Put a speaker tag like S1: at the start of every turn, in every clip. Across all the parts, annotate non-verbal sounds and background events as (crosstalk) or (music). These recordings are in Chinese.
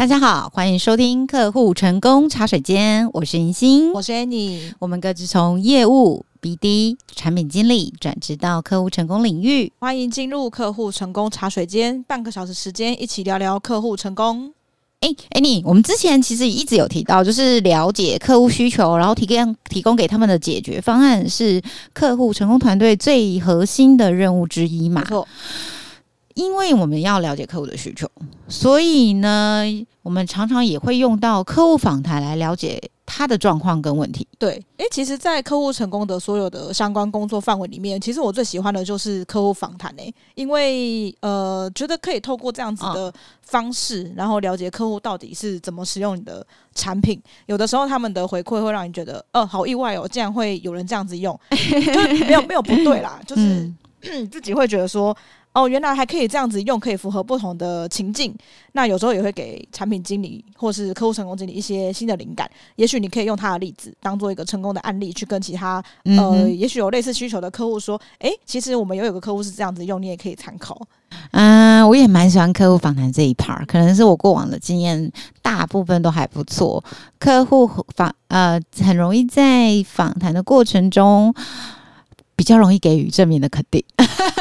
S1: 大家好，欢迎收听客户成功茶水间，我是银星，
S2: 我是 Annie，
S1: 我们各自从业务、BD、产品经理转职到客户成功领域，
S2: 欢迎进入客户成功茶水间，半个小时时间一起聊聊客户成功。
S1: 哎，Annie，我们之前其实一直有提到，就是了解客户需求，然后提供提供给他们的解决方案，是客户成功团队最核心的任务之一嘛？
S2: 没错。
S1: 因为我们要了解客户的需求，所以呢，我们常常也会用到客户访谈来了解他的状况跟问题。
S2: 对，诶，其实，在客户成功的所有的相关工作范围里面，其实我最喜欢的就是客户访谈诶，因为呃，觉得可以透过这样子的方式，哦、然后了解客户到底是怎么使用你的产品。有的时候，他们的回馈会让你觉得，呃，好意外哦，竟然会有人这样子用，就没有没有不对啦，就是 (laughs) (clears throat) 嗯、自己会觉得说。哦，原来还可以这样子用，可以符合不同的情境。那有时候也会给产品经理或是客户成功经理一些新的灵感。也许你可以用他的例子当做一个成功的案例，去跟其他、嗯、呃，也许有类似需求的客户说：“诶，其实我们有有个客户是这样子用，你也可以参考。”
S1: 嗯，我也蛮喜欢客户访谈这一 part，可能是我过往的经验大部分都还不错。客户访呃，很容易在访谈的过程中。比较容易给予正面的肯定，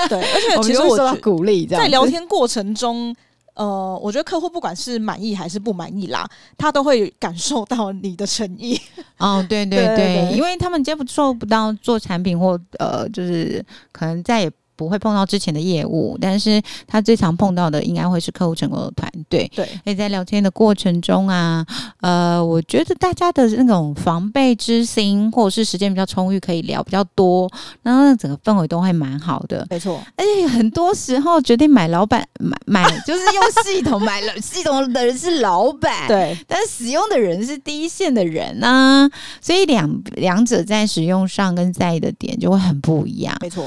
S2: 对，而且 (laughs) 其实我
S1: 受到鼓励，
S2: 在聊天过程中，呃，我觉得客户不管是满意还是不满意啦，他都会感受到你的诚意。
S1: 哦，对对 (laughs) 对，对对对，因为他们接受不到做产品或呃，就是可能再也。不会碰到之前的业务，但是他最常碰到的应该会是客户成功的团队。
S2: 对，
S1: 所以在聊天的过程中啊，呃，我觉得大家的那种防备之心，或者是时间比较充裕，可以聊比较多，然后整个氛围都会蛮好的。
S2: 没错，
S1: 而且很多时候决定买老板买买，(laughs) 就是用系统买了系统的人是老板，
S2: 对，
S1: 但是使用的人是第一线的人呢、啊，所以两两者在使用上跟在意的点就会很不一样。
S2: 没错。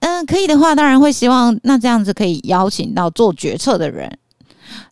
S1: 嗯，可以的话，当然会希望那这样子可以邀请到做决策的人，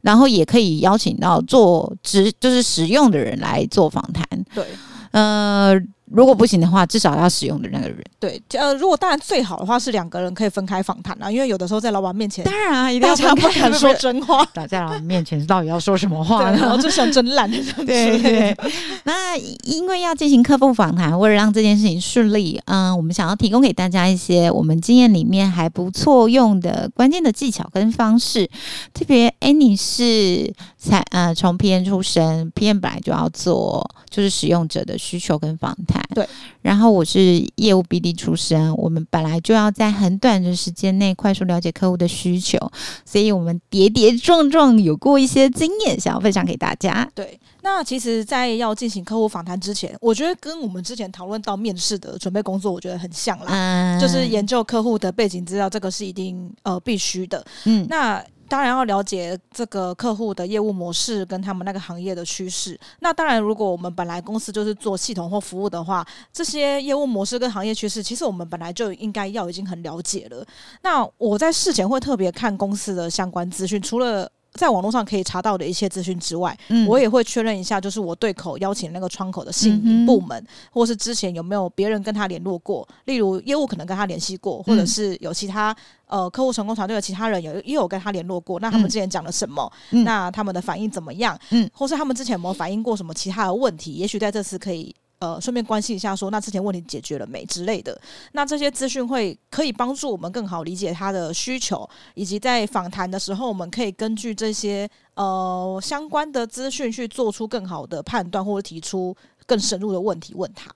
S1: 然后也可以邀请到做直就是使用的人来做访谈。
S2: 对，
S1: 呃。如果不行的话，至少要使用的那个人。
S2: 对，呃，如果当然最好的话是两个人可以分开访谈啊，因为有的时候在老板面前，
S1: 当然啊，一定要
S2: 不敢 (laughs) 说真话。
S1: 打在老板面前到底要说什么话呢？
S2: 然后就想真懒
S1: 对对。那因为要进行客户访谈，为了让这件事情顺利，嗯，我们想要提供给大家一些我们经验里面还不错用的关键的技巧跟方式。特别，Annie 是才呃从 PM 出身，PM 本来就要做就是使用者的需求跟访谈。
S2: 对，
S1: 然后我是业务 BD 出身，我们本来就要在很短的时间内快速了解客户的需求，所以我们跌跌撞撞有过一些经验，想要分享给大家。
S2: 对，那其实，在要进行客户访谈之前，我觉得跟我们之前讨论到面试的准备工作，我觉得很像啦，嗯，就是研究客户的背景资料，这个是一定呃必须的。嗯，那。当然要了解这个客户的业务模式跟他们那个行业的趋势。那当然，如果我们本来公司就是做系统或服务的话，这些业务模式跟行业趋势，其实我们本来就应该要已经很了解了。那我在事前会特别看公司的相关资讯，除了在网络上可以查到的一些资讯之外，嗯，我也会确认一下，就是我对口邀请那个窗口的姓名、部门，或是之前有没有别人跟他联络过，例如业务可能跟他联系过，或者是有其他呃客户成功团队的其他人有也有跟他联络过，那他们之前讲了什么？那他们的反应怎么样？嗯，或是他们之前有没有反映过什么其他的问题？也许在这次可以。呃，顺便关心一下说，那之前问题解决了没之类的。那这些资讯会可以帮助我们更好理解他的需求，以及在访谈的时候，我们可以根据这些呃相关的资讯去做出更好的判断，或者提出更深入的问题问他。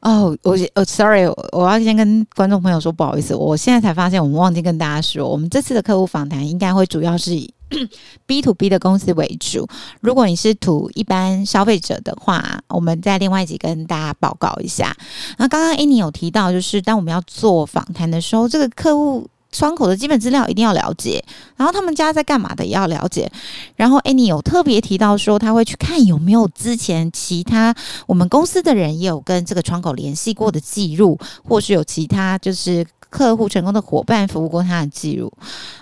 S1: 哦，我呃，sorry，我要先跟观众朋友说不好意思，我现在才发现我们忘记跟大家说，我们这次的客户访谈应该会主要是以 B to B 的公司为主。如果你是图一般消费者的话，我们再另外一集跟大家报告一下。那刚刚 Annie 有提到，就是当我们要做访谈的时候，这个客户。窗口的基本资料一定要了解，然后他们家在干嘛的也要了解。然后 Annie 有特别提到说，他会去看有没有之前其他我们公司的人也有跟这个窗口联系过的记录，或是有其他就是客户成功的伙伴服务过他的记录。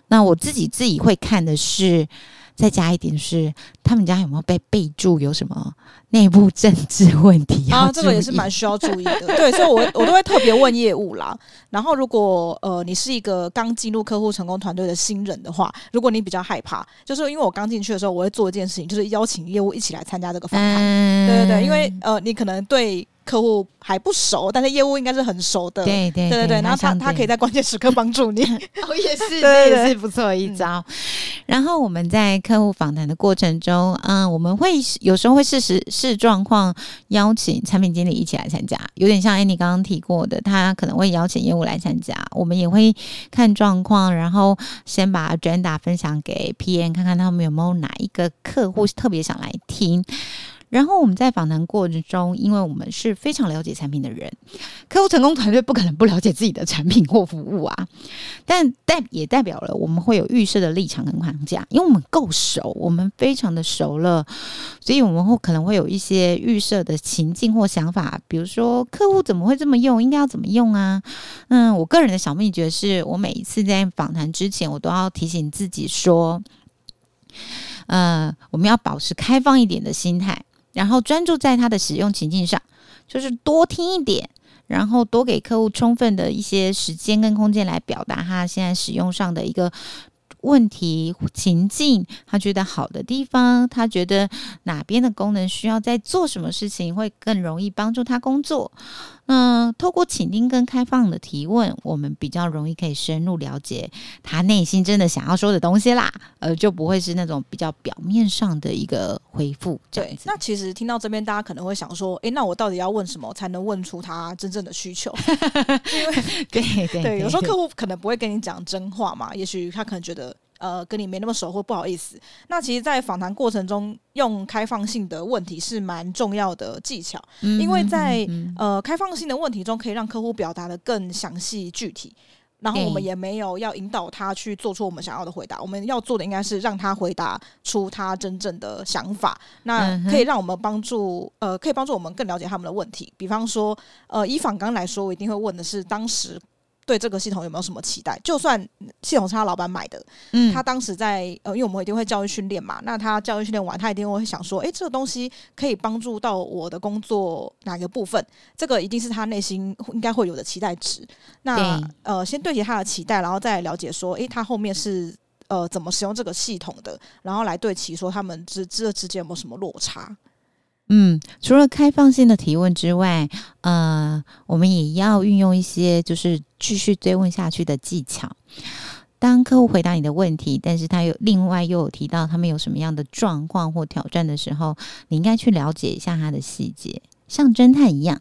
S1: 那我自己自己会看的是再加一点是，他们家有没有被备注有什么内部政治问题
S2: 啊？这个也是蛮需要注意的。对，所以我我都会特别问业务啦。然后，如果呃你是一个刚进入客户成功团队的新人的话，如果你比较害怕，就是因为我刚进去的时候，我会做一件事情，就是邀请业务一起来参加这个访谈。嗯、对对对，因为呃你可能对。客户还不熟，但是业务应该是很熟的。
S1: 对对
S2: 对对对，然后他他可以在关键时刻帮助你。(laughs)
S1: 哦，也是，(laughs) 这也是不错的一招。嗯、然后我们在客户访谈的过程中，嗯，我们会有时候会适时视状况邀请产品经理一起来参加，有点像 Annie 刚刚提过的，他可能会邀请业务来参加。我们也会看状况，然后先把 agenda 分享给 PM，看看他们有没有哪一个客户特别想来听。然后我们在访谈过程中，因为我们是非常了解产品的人，客户成功团队不可能不了解自己的产品或服务啊。但代也代表了我们会有预设的立场跟框架，因为我们够熟，我们非常的熟了，所以我们会可能会有一些预设的情境或想法，比如说客户怎么会这么用，应该要怎么用啊？嗯，我个人的小秘诀是我每一次在访谈之前，我都要提醒自己说，呃，我们要保持开放一点的心态。然后专注在他的使用情境上，就是多听一点，然后多给客户充分的一些时间跟空间来表达他现在使用上的一个问题情境，他觉得好的地方，他觉得哪边的功能需要在做什么事情会更容易帮助他工作。嗯，透过倾听跟开放的提问，我们比较容易可以深入了解他内心真的想要说的东西啦，呃，就不会是那种比较表面上的一个回复。
S2: 对，那其实听到这边，大家可能会想说，诶，那我到底要问什么才能问出他真正的需求？(laughs) 因为
S1: 对对对，
S2: 对，有时候客户可能不会跟你讲真话嘛，也许他可能觉得。呃，跟你没那么熟或不好意思。那其实，在访谈过程中，用开放性的问题是蛮重要的技巧，嗯、因为在、嗯、呃开放性的问题中，可以让客户表达的更详细具体。然后我们也没有要引导他去做出我们想要的回答，我们要做的应该是让他回答出他真正的想法。那可以让我们帮助呃，可以帮助我们更了解他们的问题。比方说，呃，以访刚来说，我一定会问的是当时。对这个系统有没有什么期待？就算系统是他老板买的，嗯，他当时在呃，因为我们一定会教育训练嘛，那他教育训练完，他一定会想说，诶，这个东西可以帮助到我的工作哪个部分？这个一定是他内心应该会有的期待值。那呃，先对齐他的期待，然后再了解说，诶，他后面是呃怎么使用这个系统的，然后来对齐说他们之之之间有没有什么落差？
S1: 嗯，除了开放性的提问之外，呃，我们也要运用一些就是继续追问下去的技巧。当客户回答你的问题，但是他又另外又有提到他们有什么样的状况或挑战的时候，你应该去了解一下他的细节，像侦探一样，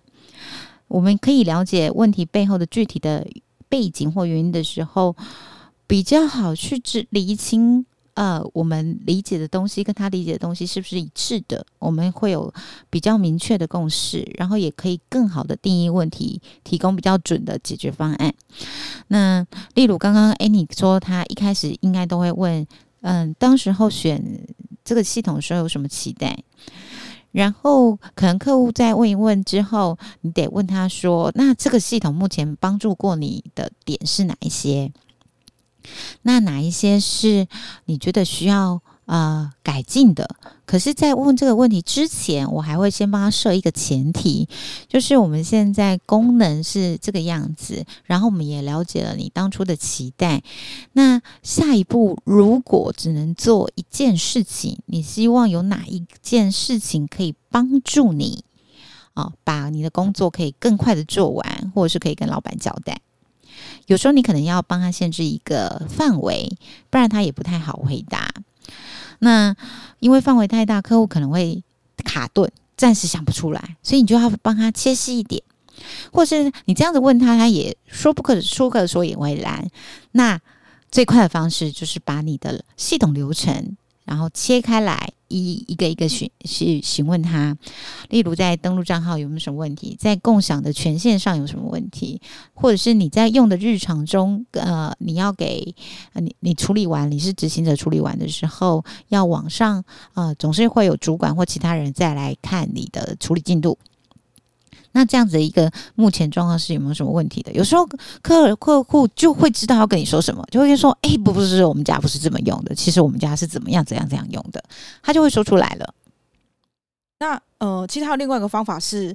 S1: 我们可以了解问题背后的具体的背景或原因的时候，比较好去厘清。呃，我们理解的东西跟他理解的东西是不是一致的？我们会有比较明确的共识，然后也可以更好的定义问题，提供比较准的解决方案。那例如刚刚艾妮说，他一开始应该都会问，嗯，当时候选这个系统的时候有什么期待？然后可能客户再问一问之后，你得问他说，那这个系统目前帮助过你的点是哪一些？那哪一些是你觉得需要呃改进的？可是，在问这个问题之前，我还会先帮他设一个前提，就是我们现在功能是这个样子，然后我们也了解了你当初的期待。那下一步，如果只能做一件事情，你希望有哪一件事情可以帮助你啊、哦，把你的工作可以更快的做完，或者是可以跟老板交代？有时候你可能要帮他限制一个范围，不然他也不太好回答。那因为范围太大，客户可能会卡顿，暂时想不出来，所以你就要帮他切细一点，或是你这样子问他，他也说不可说可说也会然。那最快的方式就是把你的系统流程，然后切开来。一一个一个询去询问他，例如在登录账号有没有什么问题，在共享的权限上有什么问题，或者是你在用的日常中，呃，你要给你你处理完，你是执行者处理完的时候，要往上，呃，总是会有主管或其他人再来看你的处理进度。那这样子的一个目前状况是有没有什么问题的？有时候客客户就会知道要跟你说什么，就会说：“哎、欸，不不是，我们家不是这么用的，其实我们家是怎么样怎样怎样用的。”他就会说出来了。
S2: 那呃，其实还有另外一个方法是，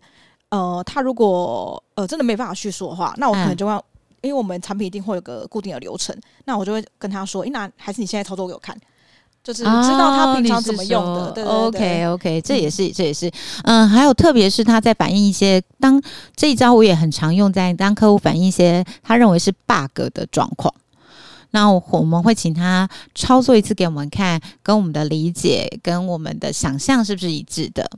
S2: 呃，他如果呃真的没办法叙述的话，那我可能就要，嗯、因为我们产品一定会有个固定的流程，那我就会跟他说：“哎、欸，那还是你现在操作给我看。”就是知道他平常怎么用的，哦、对，对，对
S1: ，，OK OK，这也是、嗯、这也是，嗯，还有特别是他在反映一些，当这一招我也很常用在当客户反映一些他认为是 bug 的状况。那我们会请他操作一次给我们看，跟我们的理解跟我们的想象是不是一致的？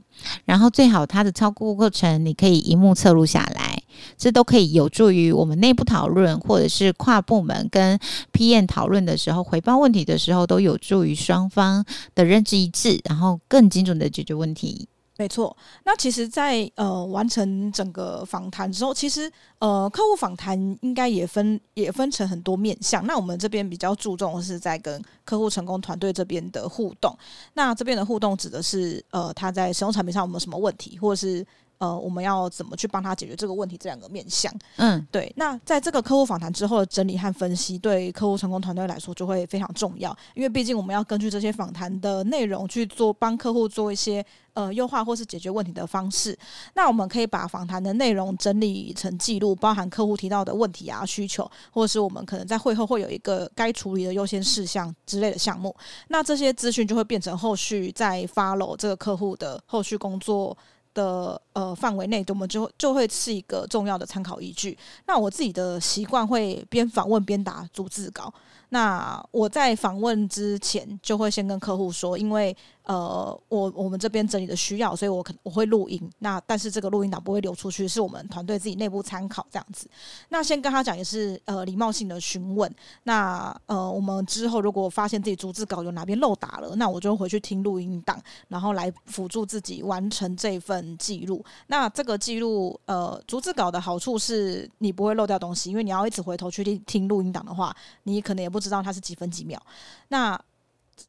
S1: 然后最好他的操作过程你可以萤幕侧录下来，这都可以有助于我们内部讨论，或者是跨部门跟 PM 讨论的时候，回报问题的时候都有助于双方的认知一致，然后更精准的解决问题。
S2: 没错，那其实在，呃完成整个访谈之后，其实呃客户访谈应该也分也分成很多面向。那我们这边比较注重是在跟客户成功团队这边的互动。那这边的互动指的是呃他在使用产品上有没有什么问题，或者是。呃，我们要怎么去帮他解决这个问题？这两个面向，嗯，对。那在这个客户访谈之后的整理和分析，对客户成功团队来说就会非常重要，因为毕竟我们要根据这些访谈的内容去做帮客户做一些呃优化或是解决问题的方式。那我们可以把访谈的内容整理成记录，包含客户提到的问题啊、需求，或者是我们可能在会后会有一个该处理的优先事项之类的项目。那这些资讯就会变成后续在 follow 这个客户的后续工作的呃范围内，我们就就会是一个重要的参考依据。那我自己的习惯会边访问边打逐字稿。那我在访问之前就会先跟客户说，因为。呃，我我们这边整理的需要，所以我可我会录音。那但是这个录音档不会流出去，是我们团队自己内部参考这样子。那先跟他讲也是呃礼貌性的询问。那呃我们之后如果发现自己逐字稿有哪边漏打了，那我就回去听录音档，然后来辅助自己完成这份记录。那这个记录呃逐字稿的好处是你不会漏掉东西，因为你要一直回头去听听录音档的话，你可能也不知道它是几分几秒。那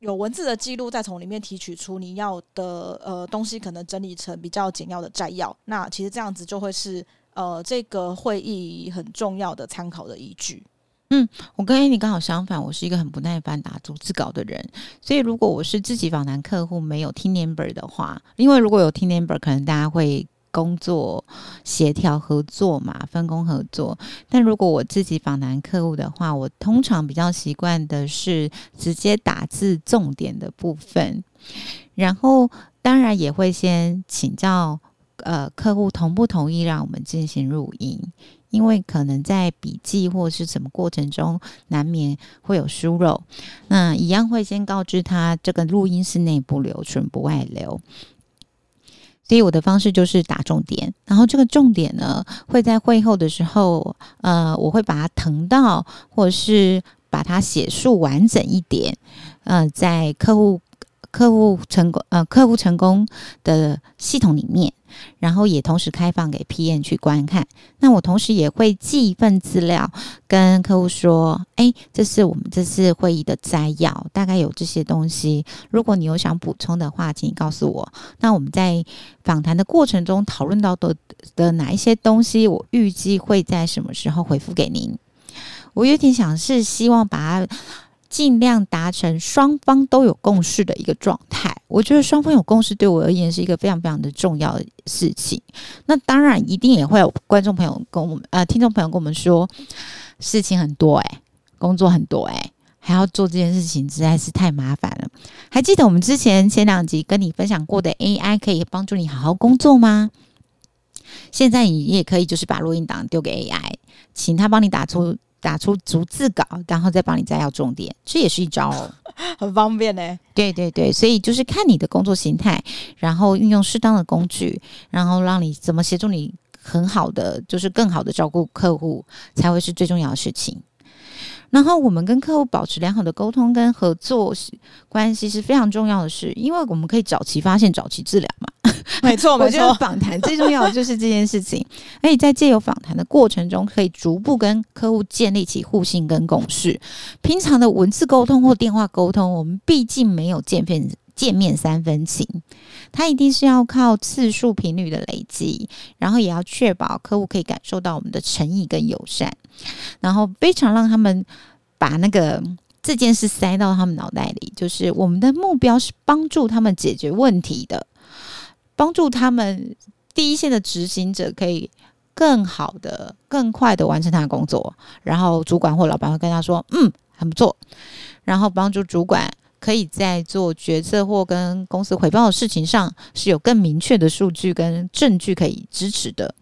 S2: 有文字的记录，再从里面提取出你要的呃东西，可能整理成比较简要的摘要。那其实这样子就会是呃这个会议很重要的参考的依据。
S1: 嗯，我跟 a n 刚好相反，我是一个很不耐烦打逐字稿的人。所以如果我是自己访谈客户没有 team member 的话，因为如果有 team member，可能大家会。工作协调合作嘛，分工合作。但如果我自己访谈客户的话，我通常比较习惯的是直接打字重点的部分，然后当然也会先请教呃客户同不同意让我们进行录音，因为可能在笔记或是什么过程中难免会有疏漏，那一样会先告知他这个录音是内部留存不外流。所以我的方式就是打重点，然后这个重点呢，会在会后的时候，呃，我会把它腾到，或者是把它写述完整一点，呃，在客户客户成功呃客户成功的系统里面。然后也同时开放给 PM 去观看。那我同时也会寄一份资料跟客户说：“哎，这是我们这次会议的摘要，大概有这些东西。如果你有想补充的话，请你告诉我。那我们在访谈的过程中讨论到的的哪一些东西，我预计会在什么时候回复给您。我有点想是希望把。”尽量达成双方都有共识的一个状态。我觉得双方有共识对我而言是一个非常非常的重要的事情。那当然一定也会有观众朋友跟我们呃听众朋友跟我们说，事情很多诶、工作很多诶、还要做这件事情实在是太麻烦了。还记得我们之前前两集跟你分享过的 AI 可以帮助你好好工作吗？现在你也可以就是把录音档丢给 AI，请他帮你打出。打出逐字稿，然后再帮你摘要重点，这也是一招哦，(laughs)
S2: 很方便呢。
S1: 对对对，所以就是看你的工作形态，然后运用适当的工具，然后让你怎么协助你很好的，就是更好的照顾客户，才会是最重要的事情。然后我们跟客户保持良好的沟通跟合作关系是非常重要的事，因为我们可以早期发现、早期治疗嘛。(laughs)
S2: 没错。我觉得
S1: 访谈最重要的就是这件事情，(laughs) 而且在借由访谈的过程中，可以逐步跟客户建立起互信跟共识。平常的文字沟通或电话沟通，我们毕竟没有见面见面三分情，它一定是要靠次数频率的累积，然后也要确保客户可以感受到我们的诚意跟友善，然后非常让他们把那个这件事塞到他们脑袋里，就是我们的目标是帮助他们解决问题的，帮助他们第一线的执行者可以更好的、更快的完成他的工作，然后主管或老板会跟他说：“嗯，很不错。”然后帮助主管可以在做决策或跟公司汇报的事情上是有更明确的数据跟证据可以支持的，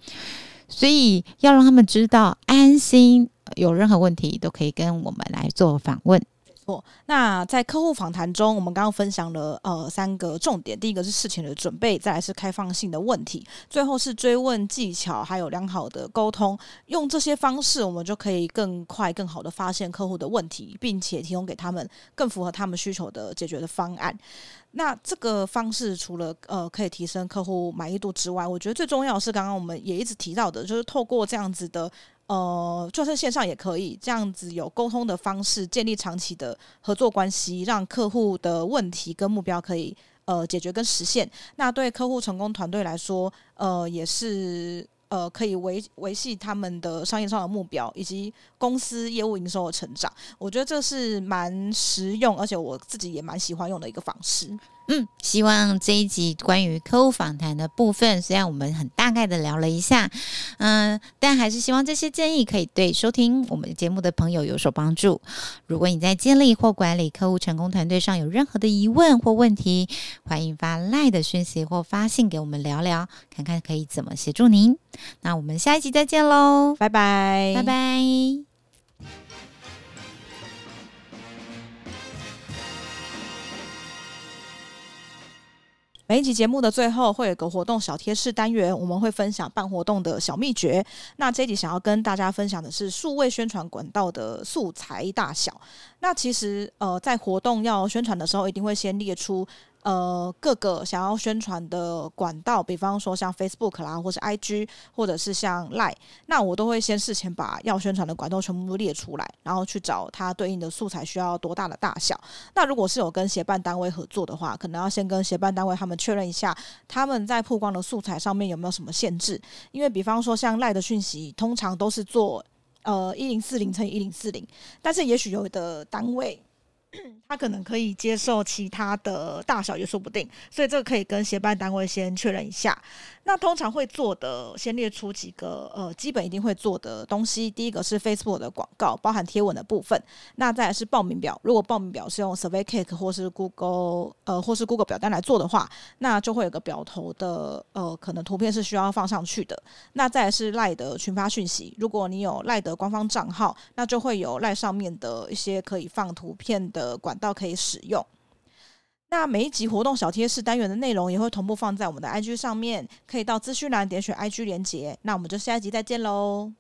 S1: 所以要让他们知道安心，有任何问题都可以跟我们来做访问。
S2: 错，那在客户访谈中，我们刚刚分享了呃三个重点，第一个是事前的准备，再来是开放性的问题，最后是追问技巧，还有良好的沟通。用这些方式，我们就可以更快、更好的发现客户的问题，并且提供给他们更符合他们需求的解决的方案。那这个方式除了呃可以提升客户满意度之外，我觉得最重要是刚刚我们也一直提到的，就是透过这样子的。呃，就算线上也可以这样子有沟通的方式，建立长期的合作关系，让客户的问题跟目标可以呃解决跟实现。那对客户成功团队来说，呃，也是呃可以维维系他们的商业上的目标以及公司业务营收的成长。我觉得这是蛮实用，而且我自己也蛮喜欢用的一个方式。
S1: 嗯，希望这一集关于客户访谈的部分，虽然我们很大概的聊了一下，嗯，但还是希望这些建议可以对收听我们节目的朋友有所帮助。如果你在建立或管理客户成功团队上有任何的疑问或问题，欢迎发 LINE 的讯息或发信给我们聊聊，看看可以怎么协助您。那我们下一集再见喽，
S2: 拜拜，
S1: 拜拜。
S2: 每一集节目的最后会有个活动小贴士单元，我们会分享办活动的小秘诀。那这一集想要跟大家分享的是数位宣传管道的素材大小。那其实呃，在活动要宣传的时候，一定会先列出。呃，各个想要宣传的管道，比方说像 Facebook 啦，或是 IG，或者是像 Line，那我都会先事前把要宣传的管道全部都列出来，然后去找它对应的素材需要多大的大小。那如果是有跟协办单位合作的话，可能要先跟协办单位他们确认一下，他们在曝光的素材上面有没有什么限制？因为比方说像 Line 的讯息，通常都是做呃一零四零乘以一零四零，但是也许有的单位。(clears throat) 他可能可以接受其他的大小也说不定，所以这个可以跟协办单位先确认一下。那通常会做的，先列出几个呃基本一定会做的东西。第一个是 Facebook 的广告，包含贴文的部分。那再是报名表，如果报名表是用 SurveyCake 或是 Google 呃或是 Google 表单来做的话，那就会有个表头的呃可能图片是需要放上去的。那再是赖的群发讯息，如果你有赖的官方账号，那就会有赖上面的一些可以放图片的管道可以使用。那每一集活动小贴士单元的内容也会同步放在我们的 IG 上面，可以到资讯栏点选 IG 连接。那我们就下一集再见喽！